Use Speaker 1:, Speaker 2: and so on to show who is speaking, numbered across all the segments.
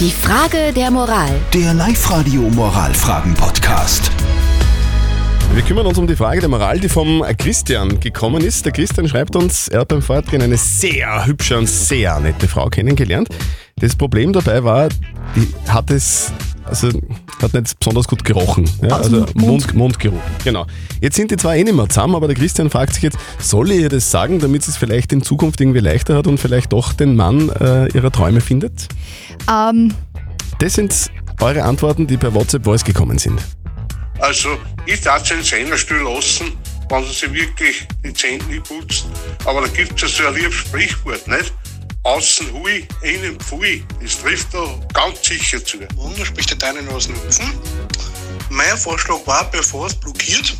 Speaker 1: Die Frage der Moral.
Speaker 2: Der Live-Radio Moralfragen-Podcast.
Speaker 3: Wir kümmern uns um die Frage der Moral, die vom Christian gekommen ist. Der Christian schreibt uns, er hat beim Fortgehen eine sehr hübsche und sehr nette Frau kennengelernt. Das Problem dabei war, die hat es, also hat nicht besonders gut gerochen. Ja, also Mund, Mundgeruch. Genau. Jetzt sind die zwei eh nicht mehr zusammen, aber der Christian fragt sich jetzt, soll ich ihr das sagen, damit sie es vielleicht in Zukunft irgendwie leichter hat und vielleicht doch den Mann äh, ihrer Träume findet?
Speaker 4: Ähm,
Speaker 3: Das sind eure Antworten, die per WhatsApp Voice gekommen sind.
Speaker 5: Also, ich darf den Zähne still lassen, wenn sie sich wirklich die Zähne nicht putzt. Aber da gibt es ja so ein liebes Sprichwort, nicht? Außen hui, innen pfui. Das trifft da ganz sicher zu.
Speaker 6: Wunder spricht der deinen aus dem Ofen. Mein Vorschlag war, bevor es blockiert,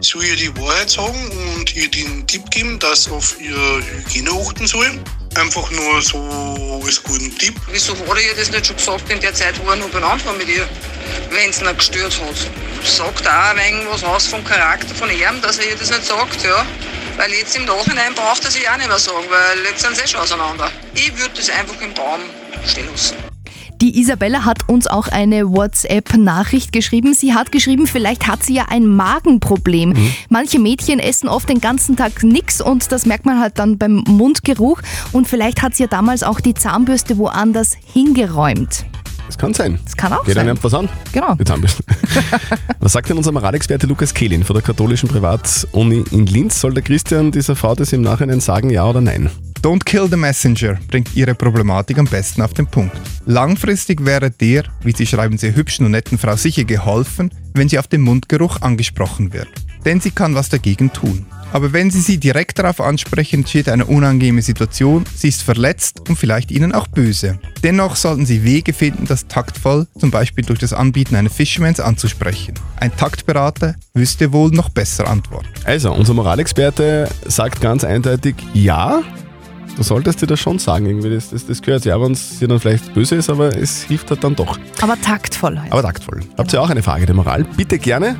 Speaker 6: soll ihr die Wahrheit sagen und ihr den Tipp geben, dass auf ihr Hygiene achten soll. Einfach nur so als guten Tipp.
Speaker 7: Wieso hat er ihr das nicht schon gesagt in der Zeit, wo er noch benannt war mit ihr? Wenn es ihn gestört hat. Sagt auch ein wenig was aus vom Charakter von ihm, dass er ihr das nicht sagt, ja. Weil jetzt im Nachhinein braucht er sich auch nicht mehr sagen, weil jetzt sind sie eh schon auseinander. Ich würde das einfach im Baum stehen lassen.
Speaker 4: die Isabella hat uns auch eine WhatsApp-Nachricht geschrieben. Sie hat geschrieben, vielleicht hat sie ja ein Magenproblem. Manche Mädchen essen oft den ganzen Tag nichts und das merkt man halt dann beim Mundgeruch. Und vielleicht hat sie ja damals auch die Zahnbürste woanders hingeräumt.
Speaker 3: Das kann sein.
Speaker 4: Das kann auch
Speaker 3: Geht
Speaker 4: sein.
Speaker 3: einem was an?
Speaker 4: Genau.
Speaker 3: Die Zahnbürste. Was sagt denn unser Moralexperte Lukas Kehlin von der katholischen Privatuni in Linz? Soll der Christian dieser Frau das im Nachhinein sagen, ja oder nein?
Speaker 8: Don't kill the messenger bringt ihre Problematik am besten auf den Punkt. Langfristig wäre der, wie sie schreiben, sehr hübschen und netten Frau sicher geholfen, wenn sie auf den Mundgeruch angesprochen wird. Denn sie kann was dagegen tun. Aber wenn Sie sie direkt darauf ansprechen, entsteht eine unangenehme Situation, sie ist verletzt und vielleicht Ihnen auch böse. Dennoch sollten Sie Wege finden, das taktvoll, zum Beispiel durch das Anbieten eines Fishmans anzusprechen. Ein Taktberater wüsste wohl noch besser antworten.
Speaker 3: Also, unser Moralexperte sagt ganz eindeutig ja. Du solltest dir das schon sagen, irgendwie. Das, das, das gehört ja, wenn es dir dann vielleicht böse ist, aber es hilft halt dann doch.
Speaker 4: Aber taktvoll halt.
Speaker 3: Aber taktvoll. Habt ihr auch eine Frage der Moral? Bitte gerne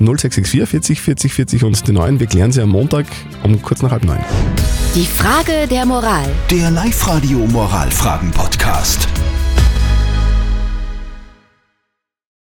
Speaker 3: 0664 40 40 40 und die neuen. Wir klären sie am Montag um kurz nach halb neun.
Speaker 1: Die Frage der Moral.
Speaker 2: Der Live-Radio Moralfragen-Podcast.